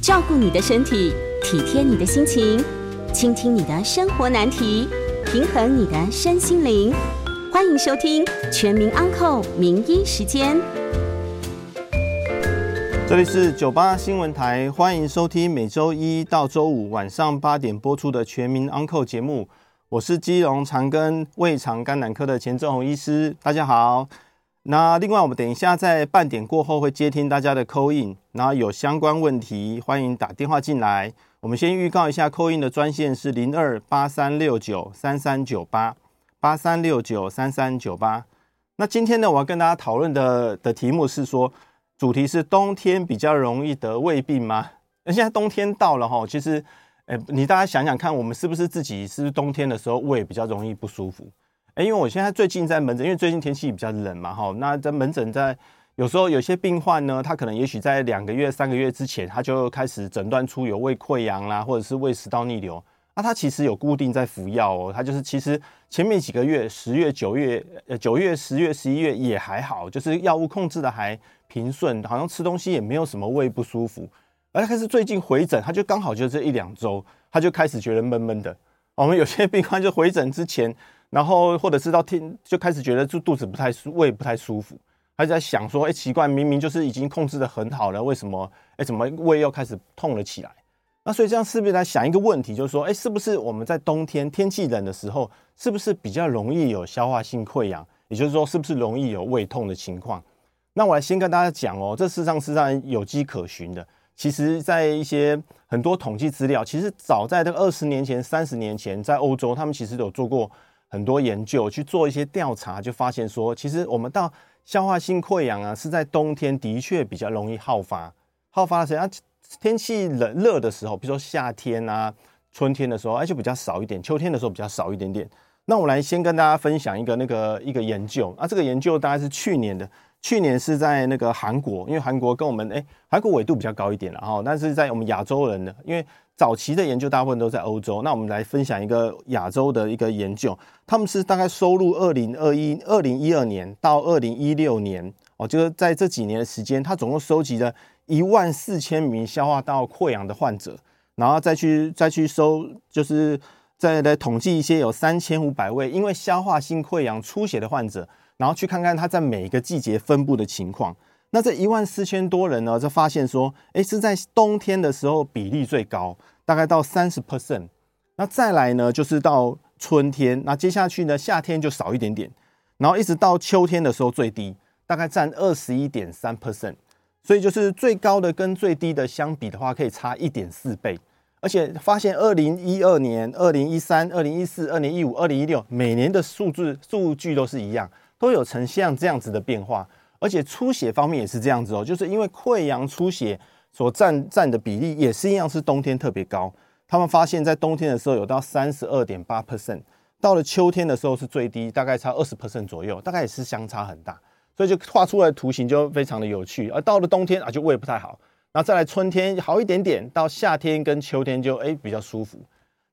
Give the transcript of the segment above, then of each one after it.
照顾你的身体，体贴你的心情，倾听你的生活难题，平衡你的身心灵。欢迎收听《全民安扣名医时间》。这里是九八新闻台，欢迎收听每周一到周五晚上八点播出的《全民安扣》节目。我是基隆长庚胃肠肝胆科的钱正宏医师，大家好。那另外，我们等一下在半点过后会接听大家的 call in，然后有相关问题欢迎打电话进来。我们先预告一下 call in 的专线是零二八三六九三三九八八三六九三三九八。那今天呢，我要跟大家讨论的的题目是说，主题是冬天比较容易得胃病吗？那现在冬天到了哈，其实。哎，你大家想想看，我们是不是自己是不是冬天的时候胃比较容易不舒服？哎，因为我现在最近在门诊，因为最近天气比较冷嘛，哈，那在门诊在有时候有些病患呢，他可能也许在两个月、三个月之前，他就开始诊断出有胃溃疡啦，或者是胃食道逆流，那他其实有固定在服药哦，他就是其实前面几个月，十月、九月、呃九月、十月、十一月也还好，就是药物控制的还平顺，好像吃东西也没有什么胃不舒服。而他开始最近回诊，他就刚好就这一两周，他就开始觉得闷闷的。我们有些病患就回诊之前，然后或者是到天就开始觉得就肚子不太舒，胃不太舒服，他就在想说，哎，奇怪，明明就是已经控制得很好了，为什么，哎，怎么胃又开始痛了起来？那所以这样是不是来想一个问题，就是说，哎，是不是我们在冬天天气冷的时候，是不是比较容易有消化性溃疡？也就是说，是不是容易有胃痛的情况？那我来先跟大家讲哦，这事实上是让有迹可循的。其实，在一些很多统计资料，其实早在这个二十年前、三十年前，在欧洲，他们其实有做过很多研究，去做一些调查，就发现说，其实我们到消化性溃疡啊，是在冬天的确比较容易好发。好发的时候，天气冷热的时候，比如说夏天啊、春天的时候，而且比较少一点；秋天的时候比较少一点点。那我来先跟大家分享一个那个一个研究啊，这个研究大概是去年的。去年是在那个韩国，因为韩国跟我们诶，韩国纬度比较高一点了哈，但是在我们亚洲人的，因为 早期的研究大部分都在欧洲，那我们来分享一个亚洲的一个研究，他们是大概收录二零二一、二零一二年到二零一六年哦，就是在这几年的时间，他总共收集了一万四千名消化道溃疡的患者，然后再去再去收，就是再来统计一些有三千五百位因为消化性溃疡出血的患者。然后去看看他在每一个季节分布的情况。那这一万四千多人呢，就发现说，哎，是在冬天的时候比例最高，大概到三十 percent。那再来呢，就是到春天，那接下去呢，夏天就少一点点，然后一直到秋天的时候最低，大概占二十一点三 percent。所以就是最高的跟最低的相比的话，可以差一点四倍。而且发现二零一二年、二零一三、二零一四、二零一五、二零一六每年的数字数据都是一样。都有呈现这样子的变化，而且出血方面也是这样子哦，就是因为溃疡出血所占占的比例也是一样，是冬天特别高。他们发现，在冬天的时候有到三十二点八 percent，到了秋天的时候是最低，大概差二十 percent 左右，大概也是相差很大。所以就画出来的图形就非常的有趣。而到了冬天啊，就胃不太好，然后再来春天好一点点，到夏天跟秋天就诶比较舒服。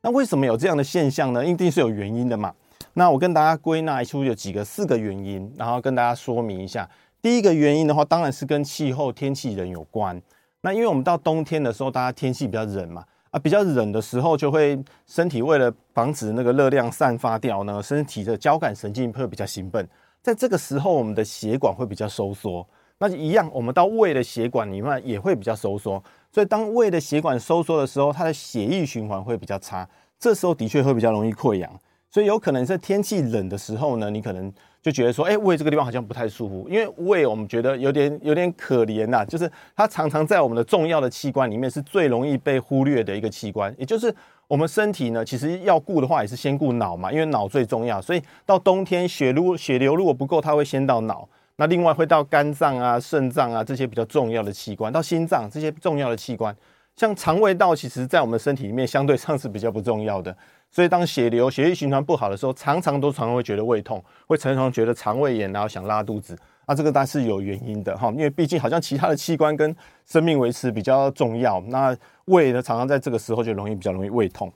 那为什么有这样的现象呢？一定是有原因的嘛。那我跟大家归纳出有几个四个原因，然后跟大家说明一下。第一个原因的话，当然是跟气候天气冷有关。那因为我们到冬天的时候，大家天气比较冷嘛，啊，比较冷的时候，就会身体为了防止那个热量散发掉呢，身体的交感神经会比较兴奋。在这个时候，我们的血管会比较收缩。那一样，我们到胃的血管里面也会比较收缩。所以当胃的血管收缩的时候，它的血液循环会比较差。这时候的确会比较容易溃疡。所以有可能在天气冷的时候呢，你可能就觉得说，哎，胃这个地方好像不太舒服，因为胃我们觉得有点有点可怜呐，就是它常常在我们的重要的器官里面是最容易被忽略的一个器官，也就是我们身体呢，其实要顾的话也是先顾脑嘛，因为脑最重要，所以到冬天血如血流如果不够，它会先到脑，那另外会到肝脏啊、肾脏啊这些比较重要的器官，到心脏这些重要的器官，像肠胃道，其实在我们身体里面相对上是比较不重要的。所以，当血流、血液循环不好的时候，常常都常常会觉得胃痛，会常常觉得肠胃炎，然后想拉肚子。那这个当然是有原因的哈，因为毕竟好像其他的器官跟生命维持比较重要，那胃呢，常常在这个时候就容易比较容易胃痛。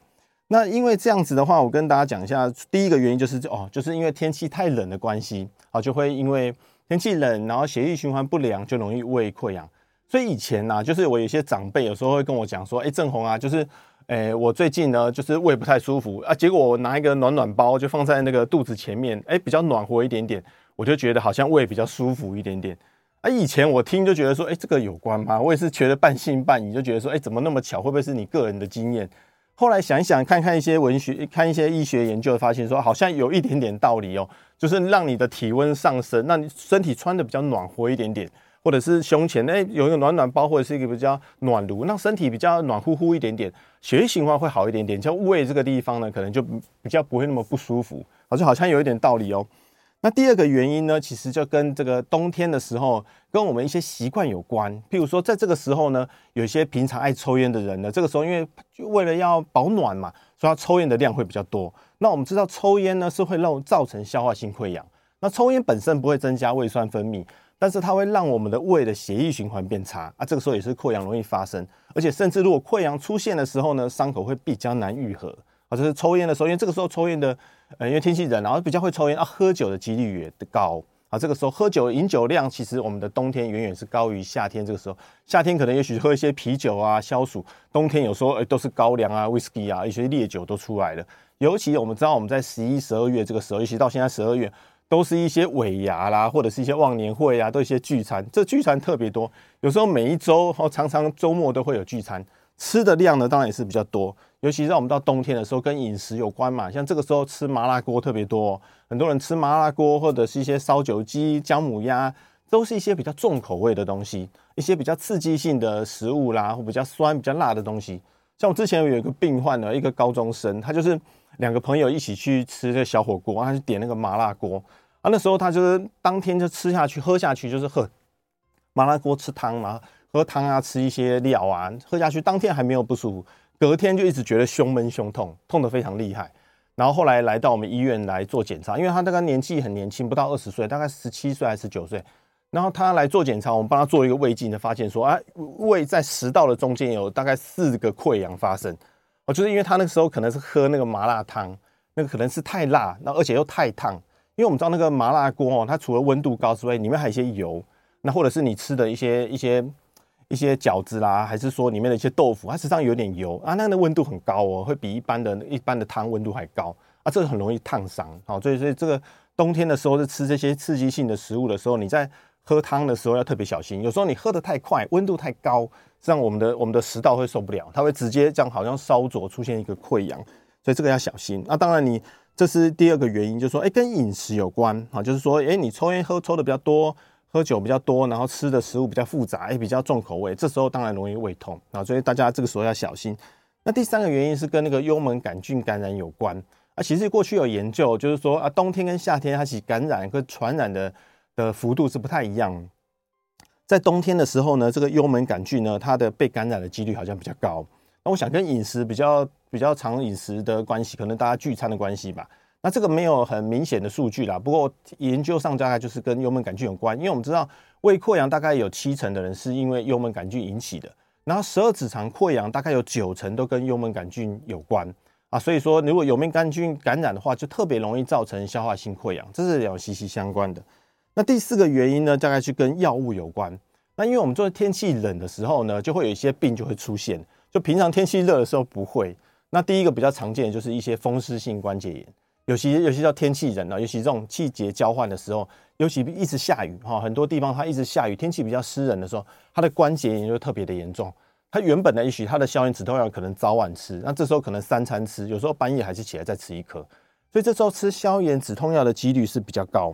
那因为这样子的话，我跟大家讲一下，第一个原因就是哦，就是因为天气太冷的关系啊，就会因为天气冷，然后血液循环不良，就容易胃溃疡。所以以前呢、啊，就是我有些长辈有时候会跟我讲说，哎，正红啊，就是，哎，我最近呢，就是胃不太舒服啊，结果我拿一个暖暖包就放在那个肚子前面，哎，比较暖和一点点，我就觉得好像胃比较舒服一点点。啊，以前我听就觉得说，哎，这个有关吗？我也是觉得半信半疑，就觉得说，哎，怎么那么巧？会不会是你个人的经验？后来想一想，看看一些文学，看一些医学研究，发现说好像有一点点道理哦，就是让你的体温上升，让你身体穿得比较暖和一点点，或者是胸前哎有一个暖暖包，或者是一个比较暖炉，让身体比较暖乎乎一点点，血液循环会好一点点，像胃这个地方呢，可能就比较不会那么不舒服，好像好像有一点道理哦。那第二个原因呢，其实就跟这个冬天的时候，跟我们一些习惯有关。譬如说，在这个时候呢，有些平常爱抽烟的人呢，这个时候因为就为了要保暖嘛，所以他抽烟的量会比较多。那我们知道，抽烟呢是会让造成消化性溃疡。那抽烟本身不会增加胃酸分泌，但是它会让我们的胃的血液循环变差啊，这个时候也是溃疡容易发生。而且甚至如果溃疡出现的时候呢，伤口会比较难愈合。啊，就是抽烟的时候，因为这个时候抽烟的，呃，因为天气冷，然后比较会抽烟啊，喝酒的几率也高啊。这个时候喝酒饮酒量，其实我们的冬天远远是高于夏天。这个时候，夏天可能也许喝一些啤酒啊消暑，冬天有时候诶都是高粱啊、威士忌啊，一些烈酒都出来了。尤其我们知道，我们在十一、十二月这个时候，尤其到现在十二月，都是一些尾牙啦，或者是一些忘年会啊，都一些聚餐，这聚餐特别多。有时候每一周哦，常常周末都会有聚餐，吃的量呢，当然也是比较多。尤其是我们到冬天的时候，跟饮食有关嘛，像这个时候吃麻辣锅特别多，很多人吃麻辣锅或者是一些烧酒鸡、姜母鸭，都是一些比较重口味的东西，一些比较刺激性的食物啦，或比较酸、比较辣的东西。像我之前有一个病患呢，一个高中生，他就是两个朋友一起去吃这个小火锅，他就点那个麻辣锅啊，那时候他就是当天就吃下去、喝下去，就是喝麻辣锅吃汤嘛，喝汤啊，吃一些料啊，喝下去当天还没有不舒服。隔天就一直觉得胸闷胸痛，痛得非常厉害。然后后来来到我们医院来做检查，因为他那个年纪很年轻，不到二十岁，大概十七岁还是十九岁。然后他来做检查，我们帮他做一个胃镜，就发现说，啊，胃在食道的中间有大概四个溃疡发生。哦，就是因为他那个时候可能是喝那个麻辣汤，那个可能是太辣，那而且又太烫。因为我们知道那个麻辣锅哦，它除了温度高之外，里面还有一些油，那或者是你吃的一些一些。一些饺子啦，还是说里面的一些豆腐，它实际上有点油啊，那个温度很高哦，会比一般的一般的汤温度还高啊，这个很容易烫伤。好，所以所以这个冬天的时候是吃这些刺激性的食物的时候，你在喝汤的时候要特别小心。有时候你喝得太快，温度太高，这样我们的我们的食道会受不了，它会直接这样好像烧灼，出现一个溃疡，所以这个要小心。那当然你这是第二个原因，就是说哎跟饮食有关啊，就是说哎你抽烟喝抽的比较多。喝酒比较多，然后吃的食物比较复杂，也比较重口味，这时候当然容易胃痛啊，所以大家这个时候要小心。那第三个原因是跟那个幽门杆菌感染有关啊。其实过去有研究，就是说啊，冬天跟夏天它其实感染跟传染的的幅度是不太一样。在冬天的时候呢，这个幽门杆菌呢，它的被感染的几率好像比较高。那我想跟饮食比较比较常饮食的关系，可能大家聚餐的关系吧。那这个没有很明显的数据啦，不过研究上大概就是跟幽门杆菌有关，因为我们知道胃溃疡大概有七成的人是因为幽门杆菌引起的，然后十二指肠溃疡大概有九成都跟幽门杆菌有关啊，所以说如果幽门杆菌感染的话，就特别容易造成消化性溃疡，这是有息息相关的。那第四个原因呢，大概是跟药物有关。那因为我们做天气冷的时候呢，就会有一些病就会出现，就平常天气热的时候不会。那第一个比较常见的就是一些风湿性关节炎。尤其尤其到天气人啊，尤其这种季节交换的时候，尤其一直下雨哈，很多地方它一直下雨，天气比较湿冷的时候，它的关节炎就特别的严重。它原本的也许它的消炎止痛药可能早晚吃，那这时候可能三餐吃，有时候半夜还是起来再吃一颗，所以这时候吃消炎止痛药的几率是比较高。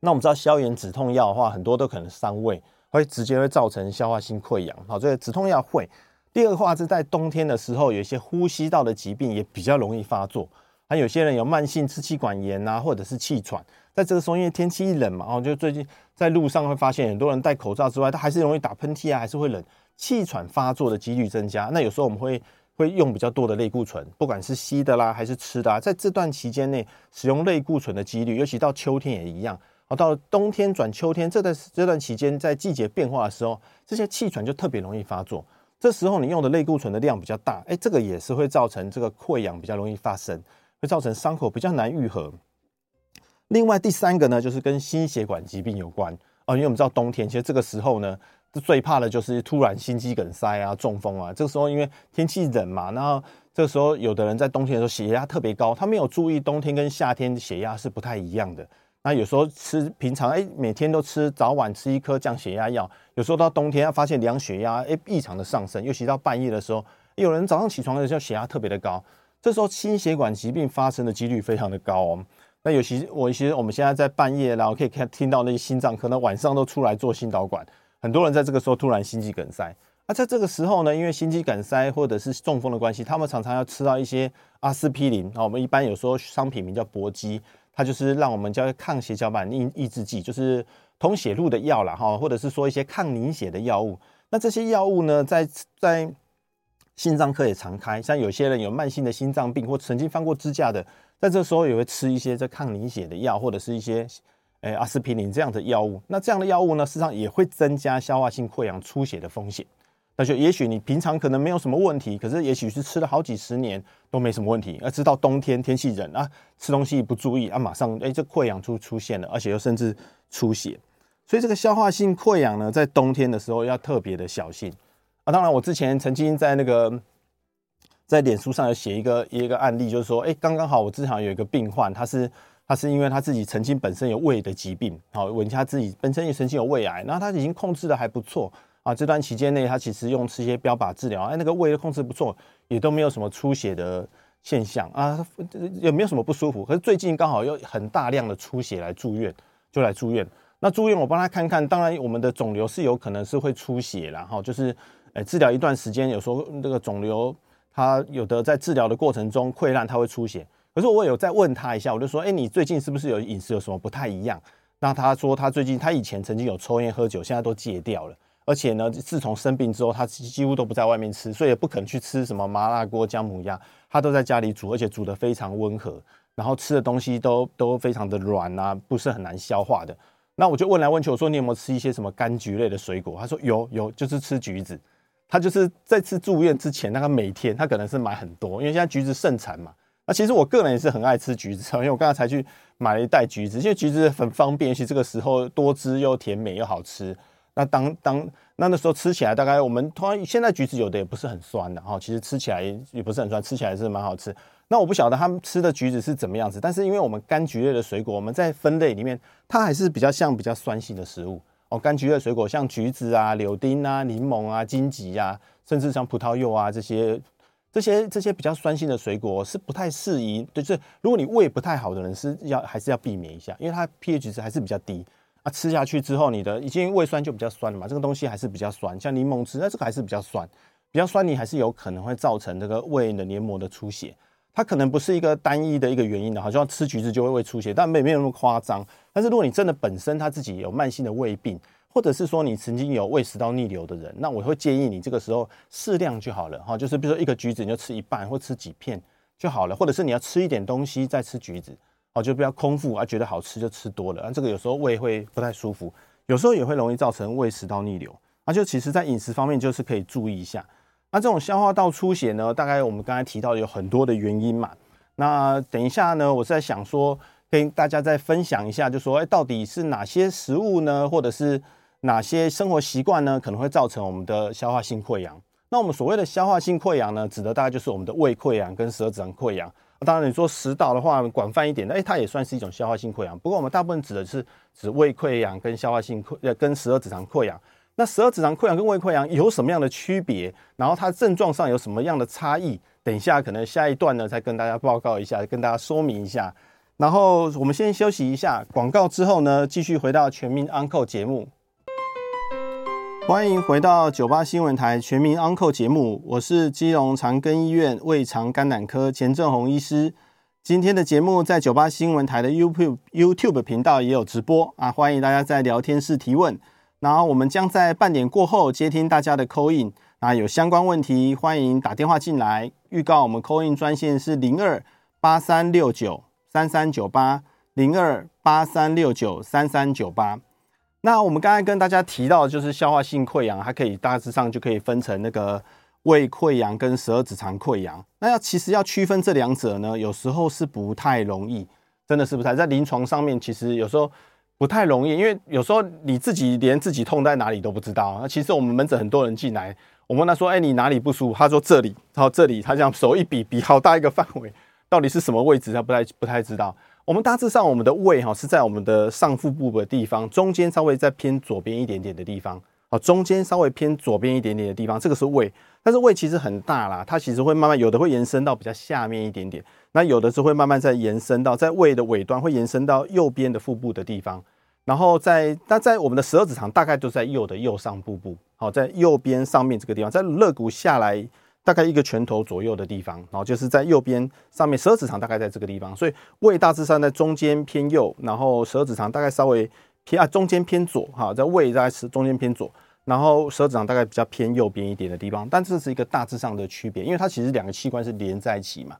那我们知道消炎止痛药的话，很多都可能伤胃，会直接会造成消化性溃疡。好，所以止痛药会。第二个话是在冬天的时候，有一些呼吸道的疾病也比较容易发作。还有些人有慢性支气管炎啊，或者是气喘，在这个时候因为天气一冷嘛，哦，就最近在路上会发现很多人戴口罩之外，他还是容易打喷嚏啊，还是会冷，气喘发作的几率增加。那有时候我们会会用比较多的类固醇，不管是吸的啦还是吃的啊，在这段期间内使用类固醇的几率，尤其到秋天也一样。哦，到冬天转秋天这段这段期间，在季节变化的时候，这些气喘就特别容易发作。这时候你用的类固醇的量比较大，哎，这个也是会造成这个溃疡比较容易发生。会造成伤口比较难愈合。另外第三个呢，就是跟心血管疾病有关啊，因为我们知道冬天，其实这个时候呢，最怕的就是突然心肌梗塞啊、中风啊。这个时候因为天气冷嘛，然后这个时候有的人在冬天的时候血压特别高，他没有注意冬天跟夏天血压是不太一样的。那有时候吃平常哎，每天都吃早晚吃一颗降血压药，有时候到冬天他发现量血压哎异常的上升，尤其到半夜的时候，有人早上起床的时候血压特别的高，这时候心血管疾病发生的几率非常的高哦。那尤其我其实我们现在在半夜，然后可以看听到那些心脏可能晚上都出来做心导管，很多人在这个时候突然心肌梗塞。那在这个时候呢，因为心肌梗塞或者是中风的关系，他们常常要吃到一些阿司匹林啊，我们一般有时候商品名叫搏击。它就是让我们叫抗血小板抑抑制剂，就是通血路的药啦哈，或者是说一些抗凝血的药物。那这些药物呢，在在心脏科也常开，像有些人有慢性的心脏病或曾经放过支架的，在这时候也会吃一些这抗凝血的药，或者是一些诶阿司匹林这样的药物。那这样的药物呢，事实上也会增加消化性溃疡出血的风险。那就也许你平常可能没有什么问题，可是也许是吃了好几十年都没什么问题，而直到冬天天气冷啊，吃东西不注意啊，马上哎这溃疡就出现了，而且又甚至出血。所以这个消化性溃疡呢，在冬天的时候要特别的小心啊。当然，我之前曾经在那个在脸书上有写一个一个案例，就是说，哎，刚刚好我之前有一个病患，他是他是因为他自己曾经本身有胃的疾病，好，问他自己本身也曾经有胃癌，然后他已经控制的还不错。啊，这段期间内，他其实用吃些标靶治疗，哎，那个胃的控制不错，也都没有什么出血的现象啊，也没有什么不舒服。可是最近刚好又很大量的出血来住院，就来住院。那住院我帮他看看，当然我们的肿瘤是有可能是会出血，然后就是，哎，治疗一段时间，有时候那个肿瘤它有的在治疗的过程中溃烂，它会出血。可是我有再问他一下，我就说，哎，你最近是不是有饮食有什么不太一样？那他说他最近他以前曾经有抽烟喝酒，现在都戒掉了。而且呢，自从生病之后，他几乎都不在外面吃，所以也不肯去吃什么麻辣锅、姜母鸭，他都在家里煮，而且煮得非常温和，然后吃的东西都都非常的软啊，不是很难消化的。那我就问来问去，我说你有没有吃一些什么柑橘类的水果？他说有有，就是吃橘子。他就是在次住院之前，那个每天他可能是买很多，因为现在橘子盛产嘛。那其实我个人也是很爱吃橘子，因为我刚才才去买了一袋橘子，因为橘子很方便，尤其这个时候多汁又甜美又好吃。那当当那那时候吃起来，大概我们突然现在橘子有的也不是很酸的哈，其实吃起来也不是很酸，吃起来是蛮好吃。那我不晓得他们吃的橘子是怎么样子，但是因为我们柑橘类的水果，我们在分类里面，它还是比较像比较酸性的食物哦。柑橘类水果像橘子啊、柳丁啊、柠檬啊、金桔啊，甚至像葡萄柚啊这些这些这些比较酸性的水果是不太适宜，就是如果你胃不太好的人是要还是要避免一下，因为它 pH 值还是比较低。啊，吃下去之后，你的已经胃酸就比较酸了嘛，这个东西还是比较酸。像柠檬汁，那这个还是比较酸，比较酸，你还是有可能会造成这个胃的黏膜的出血。它可能不是一个单一的一个原因的，好像吃橘子就会胃出血，但没没有那么夸张。但是如果你真的本身他自己有慢性的胃病，或者是说你曾经有胃食道逆流的人，那我会建议你这个时候适量就好了哈，就是比如说一个橘子你就吃一半或吃几片就好了，或者是你要吃一点东西再吃橘子。哦，就不要空腹啊，觉得好吃就吃多了，啊，这个有时候胃会不太舒服，有时候也会容易造成胃食道逆流。那就其实在饮食方面就是可以注意一下。那这种消化道出血呢，大概我们刚才提到有很多的原因嘛。那等一下呢，我是在想说跟大家再分享一下，就说哎，到底是哪些食物呢，或者是哪些生活习惯呢，可能会造成我们的消化性溃疡？那我们所谓的消化性溃疡呢，指的大概就是我们的胃溃疡跟十二指肠溃疡。当然，你说食道的话，广泛一点，哎，它也算是一种消化性溃疡。不过，我们大部分指的是指胃溃疡跟消化性溃呃跟十二指肠溃疡。那十二指肠溃疡跟胃溃疡有什么样的区别？然后它症状上有什么样的差异？等一下，可能下一段呢，再跟大家报告一下，跟大家说明一下。然后我们先休息一下，广告之后呢，继续回到全民安扣节目。欢迎回到九八新闻台全民安扣节目，我是基隆长庚医院胃肠肝胆科钱正红医师。今天的节目在九八新闻台的 YouTube YouTube 频道也有直播啊，欢迎大家在聊天室提问。然后我们将在半点过后接听大家的 call in 啊，有相关问题欢迎打电话进来。预告我们 call in 专线是零二八三六九三三九八零二八三六九三三九八。那我们刚才跟大家提到就是消化性溃疡，它可以大致上就可以分成那个胃溃疡跟十二指肠溃疡。那要其实要区分这两者呢，有时候是不太容易，真的是不太在临床上面，其实有时候不太容易，因为有时候你自己连自己痛在哪里都不知道。那其实我们门诊很多人进来，我问他说：“哎，你哪里不舒服？”他说：“这里。”然后这里，他这样手一比，比好大一个范围，到底是什么位置？他不太不太知道。我们大致上，我们的胃哈是在我们的上腹部的地方，中间稍微再偏左边一点点的地方。啊，中间稍微偏左边一点点的地方，这个是胃。但是胃其实很大啦，它其实会慢慢有的会延伸到比较下面一点点，那有的是会慢慢再延伸到在胃的尾端会延伸到右边的腹部的地方，然后在那在我们的十二指肠大概都在右的右上部部，好，在右边上面这个地方，在肋骨下来大概一个拳头左右的地方，然后就是在右边上面十二指肠大概在这个地方，所以胃大致上在中间偏右，然后十二指肠大概稍微偏啊中间偏左，哈，在胃大概是中间偏左。然后十二指肠大概比较偏右边一点的地方，但这是一个大致上的区别，因为它其实两个器官是连在一起嘛。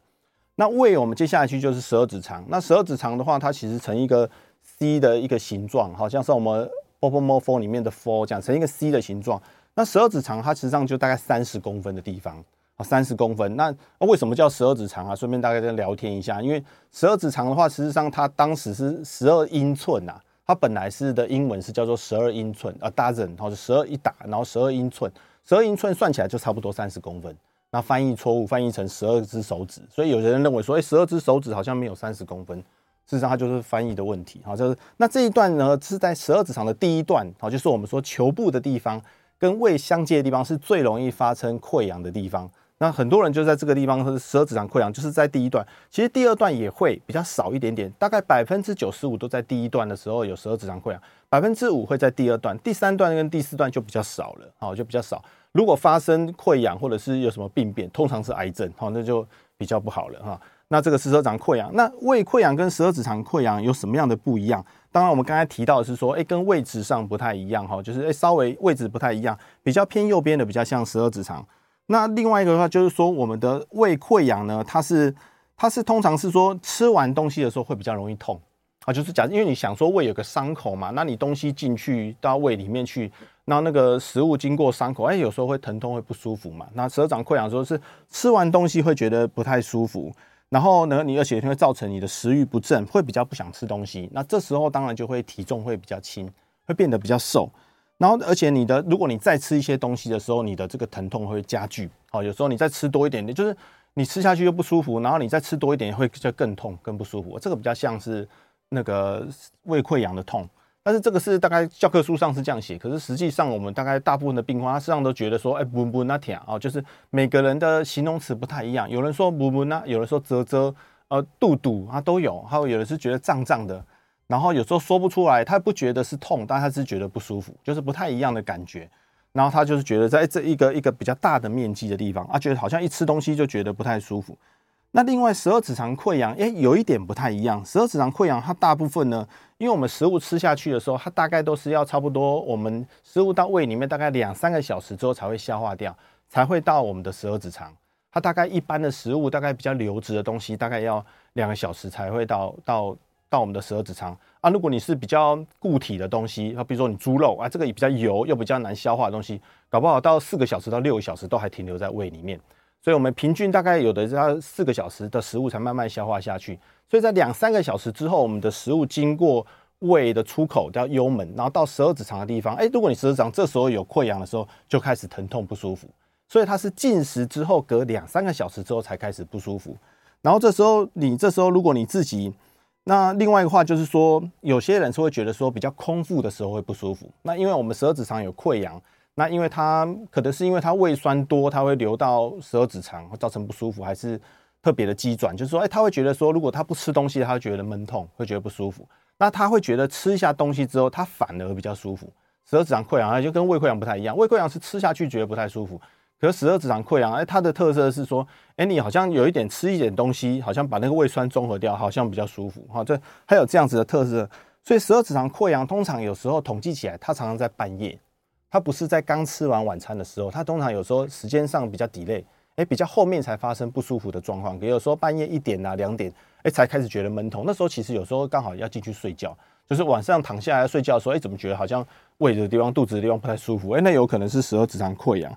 那胃我们接下去就是十二指肠，那十二指肠的话，它其实呈一个 C 的一个形状，好像是我们 bopomorpho 里面的 four 这样，呈一个 C 的形状。那十二指肠它实际上就大概三十公分的地方啊，三十公分。那为什么叫十二指肠啊？顺便大家再聊天一下，因为十二指肠的话，实际上它当时是十二英寸呐。它本来是的英文是叫做十二英寸啊，dozen，然后十二一打，然后十二英寸，十二英寸算起来就差不多三十公分。那翻译错误，翻译成十二只手指，所以有些人认为说，哎，十二只手指好像没有三十公分，事实上它就是翻译的问题。好，就是那这一段呢是在十二指肠的第一段，好，就是我们说球部的地方跟胃相接的地方是最容易发生溃疡的地方。那很多人就在这个地方是十二指肠溃疡，就是在第一段。其实第二段也会比较少一点点，大概百分之九十五都在第一段的时候有十二指肠溃疡，百分之五会在第二段，第三段跟第四段就比较少了，好，就比较少。如果发生溃疡或者是有什么病变，通常是癌症，好，那就比较不好了哈。那这个十二指肠溃疡，那胃溃疡跟十二指肠溃疡有什么样的不一样？当然我们刚才提到是说，哎，跟位置上不太一样哈，就是哎稍微位置不太一样，比较偏右边的比较像十二指肠。那另外一个的话，就是说我们的胃溃疡呢，它是它是通常是说吃完东西的时候会比较容易痛啊，就是假设因为你想说胃有个伤口嘛，那你东西进去到胃里面去，然后那个食物经过伤口，哎，有时候会疼痛会不舒服嘛。那十二指肠溃疡的时候是吃完东西会觉得不太舒服，然后呢，你而且会造成你的食欲不振，会比较不想吃东西。那这时候当然就会体重会比较轻，会变得比较瘦。然后，而且你的，如果你再吃一些东西的时候，你的这个疼痛会加剧。好，有时候你再吃多一点点，就是你吃下去又不舒服，然后你再吃多一点会就更痛、更不舒服。这个比较像是那个胃溃疡的痛，但是这个是大概教科书上是这样写，可是实际上我们大概大部分的病患，他实际上都觉得说，哎，不不那甜啊，就是每个人的形容词不太一样。有人说不不那，有人说啧啧，呃，肚肚啊都有，还有有的是觉得胀胀的。然后有时候说不出来，他不觉得是痛，但他是觉得不舒服，就是不太一样的感觉。然后他就是觉得在这一个一个比较大的面积的地方，啊，觉得好像一吃东西就觉得不太舒服。那另外十二指肠溃疡，诶，有一点不太一样。十二指肠溃疡它大部分呢，因为我们食物吃下去的时候，它大概都是要差不多我们食物到胃里面大概两三个小时之后才会消化掉，才会到我们的十二指肠。它大概一般的食物，大概比较流质的东西，大概要两个小时才会到到。到我们的十二指肠啊，如果你是比较固体的东西，啊，比如说你猪肉啊，这个也比较油又比较难消化的东西，搞不好到四个小时到六个小时都还停留在胃里面。所以，我们平均大概有的要四个小时的食物才慢慢消化下去。所以在两三个小时之后，我们的食物经过胃的出口叫幽门，然后到十二指肠的地方，哎，如果你十二指肠这时候有溃疡的时候，就开始疼痛不舒服。所以它是进食之后隔两三个小时之后才开始不舒服。然后这时候你这时候如果你自己那另外一个话就是说，有些人是会觉得说比较空腹的时候会不舒服。那因为我们十二指肠有溃疡，那因为它可能是因为它胃酸多，它会流到十二指肠，会造成不舒服，还是特别的机转，就是说，哎，他会觉得说，如果他不吃东西，他会觉得闷痛，会觉得不舒服。那他会觉得吃一下东西之后，他反而比较舒服。十二指肠溃疡就跟胃溃疡不太一样，胃溃疡是吃下去觉得不太舒服。可是十二指肠溃疡，哎，它的特色是说，哎，你好像有一点吃一点东西，好像把那个胃酸中和掉，好像比较舒服哈。这还有这样子的特色，所以十二指肠溃疡通常有时候统计起来，它常常在半夜，它不是在刚吃完晚餐的时候，它通常有时候时间上比较 delay，哎，比较后面才发生不舒服的状况。比如说半夜一点啊、两点，哎，才开始觉得闷痛。那时候其实有时候刚好要进去睡觉，就是晚上躺下来睡觉的时候，哎，怎么觉得好像胃的地方、肚子的地方不太舒服？哎，那有可能是十二指肠溃疡。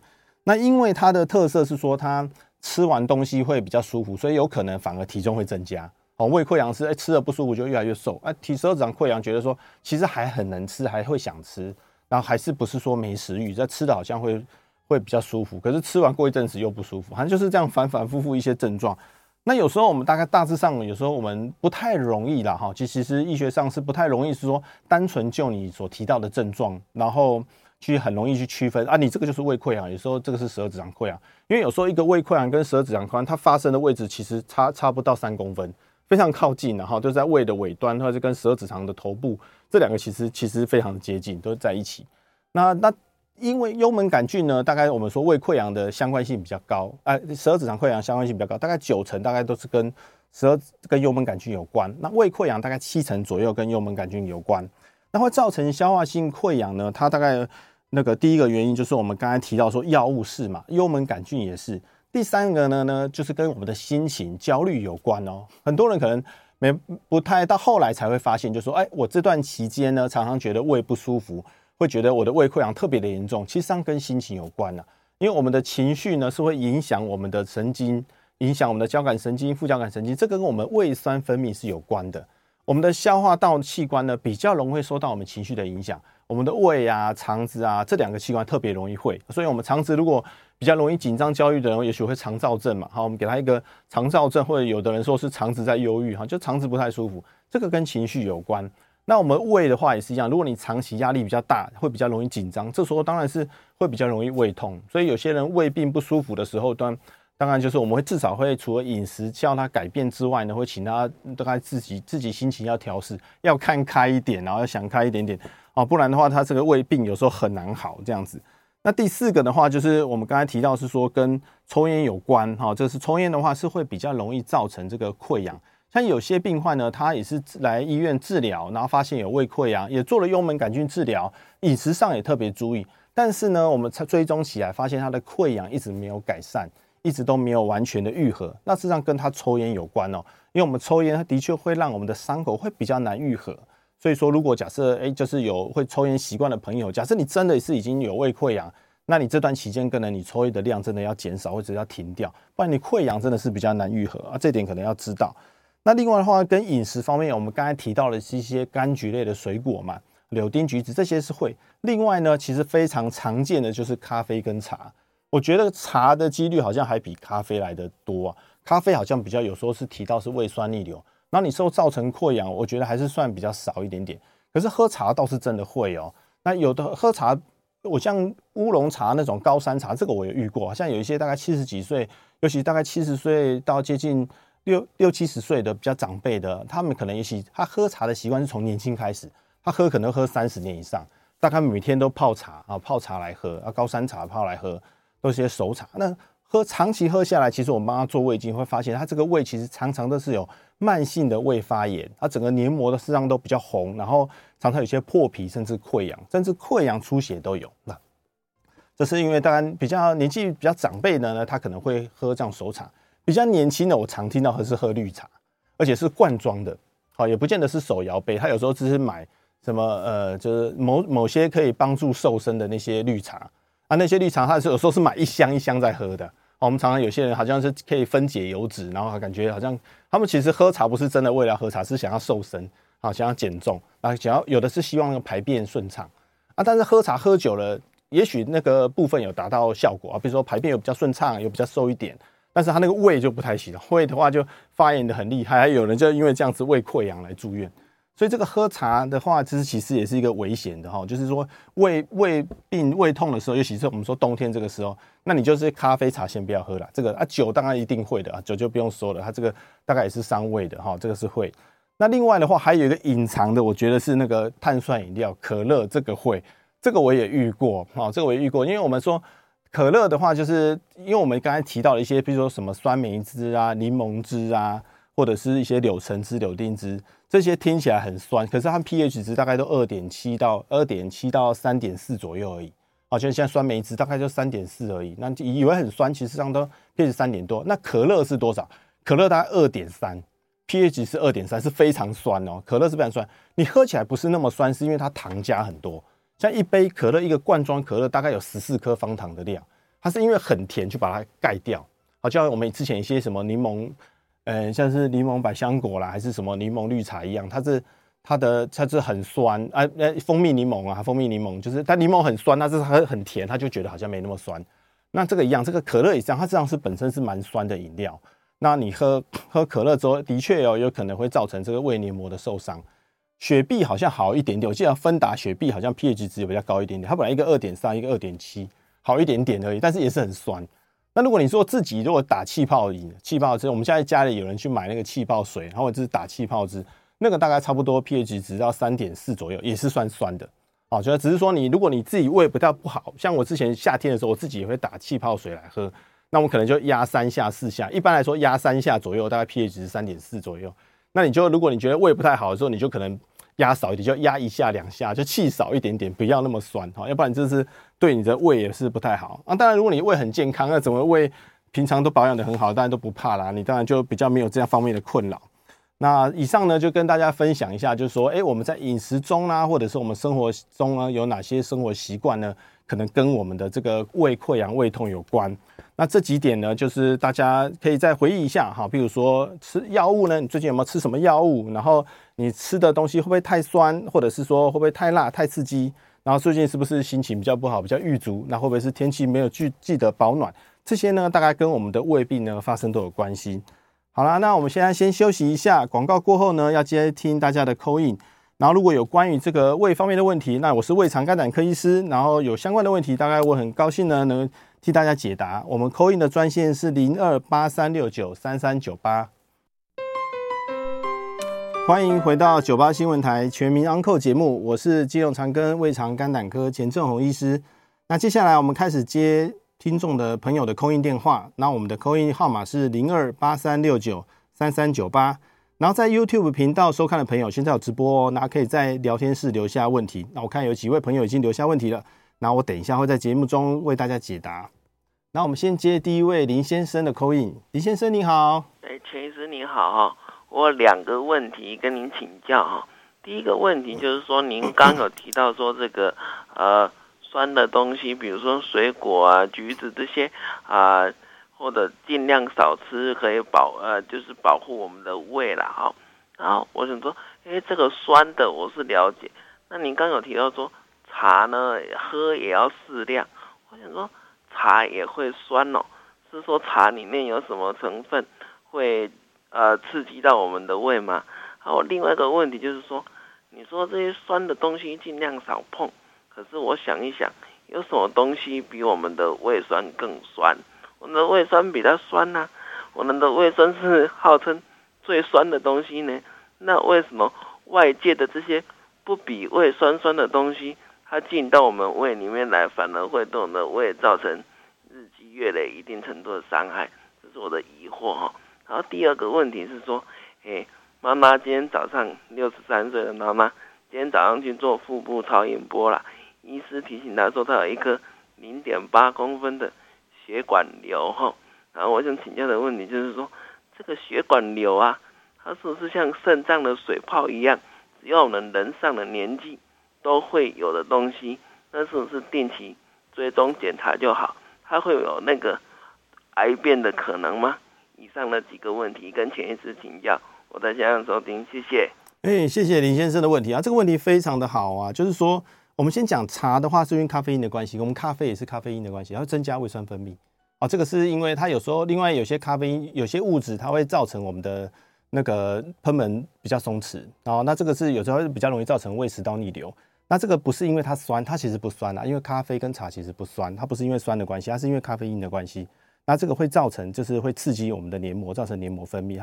那因为它的特色是说，它吃完东西会比较舒服，所以有可能反而体重会增加。哦，胃溃疡是哎吃了不舒服就越来越瘦，啊，体十二指肠溃疡觉得说其实还很能吃，还会想吃，然后还是不是说没食欲，在吃的好像会会比较舒服，可是吃完过一阵子又不舒服，好像就是这样反反复复一些症状。那有时候我们大概大致上，有时候我们不太容易啦哈，其其实医学上是不太容易是说单纯就你所提到的症状，然后去很容易去区分啊，你这个就是胃溃疡，有时候这个是十二指肠溃疡，因为有时候一个胃溃疡跟十二指肠溃疡它发生的位置其实差差不到三公分。非常靠近，然后就在胃的尾端，或者跟十二指肠的头部，这两个其实其实非常的接近，都在一起。那那因为幽门杆菌呢，大概我们说胃溃疡的相关性比较高，哎，十二指肠溃疡相关性比较高，大概九成大概都是跟十二跟幽门杆菌有关。那胃溃疡大概七成左右跟幽门杆菌有关。那会造成消化性溃疡呢？它大概那个第一个原因就是我们刚才提到说药物是嘛，幽门杆菌也是。第三个呢呢，就是跟我们的心情焦虑有关哦。很多人可能没不太到后来才会发现，就说，哎，我这段期间呢，常常觉得胃不舒服，会觉得我的胃溃疡特别的严重。其实上跟心情有关啊，因为我们的情绪呢是会影响我们的神经，影响我们的交感神经、副交感神经，这跟我们胃酸分泌是有关的。我们的消化道器官呢，比较容易受到我们情绪的影响。我们的胃啊、肠子啊这两个器官特别容易会，所以我们肠子如果比较容易紧张、焦虑的人，也许会肠燥症嘛。好，我们给他一个肠燥症，或者有的人说是肠子在忧郁，哈，就肠子不太舒服，这个跟情绪有关。那我们胃的话也是一样，如果你长期压力比较大，会比较容易紧张，这时候当然是会比较容易胃痛。所以有些人胃病不舒服的时候，当当然就是我们会至少会除了饮食叫他改变之外呢，会请他大概自己自己心情要调试，要看开一点，然后要想开一点点。哦，不然的话，他这个胃病有时候很难好这样子。那第四个的话，就是我们刚才提到是说跟抽烟有关，哈，这是抽烟的话是会比较容易造成这个溃疡。像有些病患呢，他也是来医院治疗，然后发现有胃溃疡，也做了幽门杆菌治疗，饮食上也特别注意，但是呢，我们才追踪起来发现他的溃疡一直没有改善，一直都没有完全的愈合。那事实上跟他抽烟有关哦，因为我们抽烟，它的确会让我们的伤口会比较难愈合。所以说，如果假设哎，就是有会抽烟习惯的朋友，假设你真的是已经有胃溃疡，那你这段期间可能你抽烟的量真的要减少，或者要停掉，不然你溃疡真的是比较难愈合啊，这点可能要知道。那另外的话，跟饮食方面，我们刚才提到的是一些柑橘类的水果嘛，柳丁、橘子这些是会。另外呢，其实非常常见的就是咖啡跟茶，我觉得茶的几率好像还比咖啡来得多啊，咖啡好像比较有时候是提到是胃酸逆流。那你说造成溃疡，我觉得还是算比较少一点点。可是喝茶倒是真的会哦。那有的喝茶，我像乌龙茶那种高山茶，这个我有遇过。像有一些大概七十几岁，尤其大概七十岁到接近六六七十岁的比较长辈的，他们可能也许他喝茶的习惯是从年轻开始，他喝可能喝三十年以上，大概每天都泡茶啊，泡茶来喝啊，高山茶泡来喝，都是些熟茶。那喝长期喝下来，其实我们帮他做胃镜，会发现他这个胃其实常常都是有慢性的胃发炎，它整个黏膜的实上都比较红，然后常常有些破皮，甚至溃疡，甚至溃疡出血都有。那这是因为当然比较年纪比较长辈的呢，他可能会喝这样熟茶；比较年轻的，我常听到他是喝绿茶，而且是罐装的，好，也不见得是手摇杯，他有时候只是买什么呃，就是某某些可以帮助瘦身的那些绿茶啊，那些绿茶他是有时候是买一箱一箱在喝的。我们常常有些人好像是可以分解油脂，然后感觉好像他们其实喝茶不是真的为了喝茶，是想要瘦身啊，想要减重啊，想要有的是希望那个排便顺畅啊。但是喝茶喝久了，也许那个部分有达到效果啊，比如说排便有比较顺畅，有比较瘦一点，但是他那个胃就不太行了，胃的话就发炎的很厉害，还有人就因为这样子胃溃疡来住院。所以这个喝茶的话，其实其实也是一个危险的哈，就是说胃胃病胃痛的时候，尤其是我们说冬天这个时候，那你就是咖啡茶先不要喝了。这个啊酒当然一定会的啊，酒就不用说了，它这个大概也是伤胃的哈，这个是会。那另外的话，还有一个隐藏的，我觉得是那个碳酸饮料，可乐这个会，这个我也遇过哈，这个我也遇过，因为我们说可乐的话，就是因为我们刚才提到了一些，比如说什么酸梅汁啊、柠檬汁啊。或者是一些柳橙汁、柳丁汁，这些听起来很酸，可是它 pH 值大概都二点七到二点七到三点四左右而已。好像现在酸梅汁大概就三点四而已，那以为很酸，其实上都 pH 三点多。那可乐是多少？可乐大概二点三，pH 是二点三，是非常酸哦。可乐是非常酸，你喝起来不是那么酸，是因为它糖加很多。像一杯可乐，一个罐装可乐大概有十四颗方糖的量，它是因为很甜去把它盖掉。好，就像我们之前一些什么柠檬。嗯，像是柠檬百香果啦，还是什么柠檬绿茶一样，它是它的它是很酸啊，呃，蜂蜜柠檬啊，蜂蜜柠檬就是它柠檬很酸，但是它很甜，它就觉得好像没那么酸。那这个一样，这个可乐也这样，它实际上是本身是蛮酸的饮料。那你喝喝可乐之后，的确有有可能会造成这个胃黏膜的受伤。雪碧好像好一点点，我记得芬达雪碧好像 pH 值也比较高一点点，它本来一个二点三，一个二点七，好一点点而已，但是也是很酸。那如果你说自己如果打气泡饮、气泡汁，我们现在家里有人去买那个气泡水，然后就是打气泡汁，那个大概差不多 pH 值到三点四左右，也是算酸的。啊，觉得只是说你如果你自己胃不太不好，像我之前夏天的时候，我自己也会打气泡水来喝，那我可能就压三下四下，一般来说压三下左右，大概 pH 值三点四左右。那你就如果你觉得胃不太好的时候，你就可能。压少一点，就压一下两下，就气少一点点，不要那么酸哈，要不然这是对你的胃也是不太好啊。当然，如果你胃很健康，那怎么胃平常都保养得很好，当然都不怕啦。你当然就比较没有这样方面的困扰。那以上呢，就跟大家分享一下，就是说，哎，我们在饮食中呢，或者是我们生活中呢，有哪些生活习惯呢，可能跟我们的这个胃溃疡、胃痛有关。那这几点呢，就是大家可以再回忆一下哈，比如说吃药物呢，你最近有没有吃什么药物？然后你吃的东西会不会太酸，或者是说会不会太辣、太刺激？然后最近是不是心情比较不好、比较郁卒？那会不会是天气没有记记得保暖？这些呢，大概跟我们的胃病呢发生都有关系。好啦，那我们现在先休息一下，广告过后呢，要接听大家的 call in。然后如果有关于这个胃方面的问题，那我是胃肠肝胆科医师，然后有相关的问题，大概我很高兴呢能。替大家解答，我们 call in 的专线是零二八三六九三三九八。欢迎回到九八新闻台全民 Uncle 节目，我是基隆长庚胃肠肝胆科钱正红医师。那接下来我们开始接听众的朋友的 call in 电话，那我们的 call in 号码是零二八三六九三三九八。然后在 YouTube 频道收看的朋友，现在有直播哦，那可以在聊天室留下问题。那我看有几位朋友已经留下问题了。那我等一下会在节目中为大家解答。那我们先接第一位林先生的 call in。林先生你好，哎，钱医师你好，我两个问题跟您请教哈。第一个问题就是说，您刚有提到说这个呃酸的东西，比如说水果啊、橘子这些啊、呃，或者尽量少吃，可以保呃就是保护我们的胃了哈。然后我想说，哎，这个酸的我是了解。那您刚有提到说。茶呢，喝也要适量。我想说，茶也会酸哦，是说茶里面有什么成分会呃刺激到我们的胃吗？还有另外一个问题就是说，你说这些酸的东西尽量少碰，可是我想一想，有什么东西比我们的胃酸更酸？我们的胃酸比它酸呢、我们的胃酸是号称最酸的东西呢？那为什么外界的这些不比胃酸酸的东西？它进到我们胃里面来，反而会对我们的胃造成日积月累一定程度的伤害，这是我的疑惑哈。然后第二个问题是说，哎，妈妈今天早上六十三岁的妈妈，今天早上去做腹部超音波了，医师提醒她说她有一颗零点八公分的血管瘤哈。然后我想请教的问题就是说，这个血管瘤啊，它是不是像肾脏的水泡一样，只要我们人上了年纪，都会有的东西，那是不是定期追踪检查就好？它会有那个癌变的可能吗？以上的几个问题跟钱医师请教，我在线上收听，谢谢。哎，谢谢林先生的问题啊，这个问题非常的好啊，就是说，我们先讲茶的话，是因为咖啡因的关系，我们咖啡也是咖啡因的关系，它会增加胃酸分泌啊，这个是因为它有时候，另外有些咖啡因有些物质，它会造成我们的那个喷门比较松弛，然后那这个是有时候比较容易造成胃食道逆流。那这个不是因为它酸，它其实不酸啊，因为咖啡跟茶其实不酸，它不是因为酸的关系，它是因为咖啡因的关系。那这个会造成，就是会刺激我们的黏膜，造成黏膜分泌。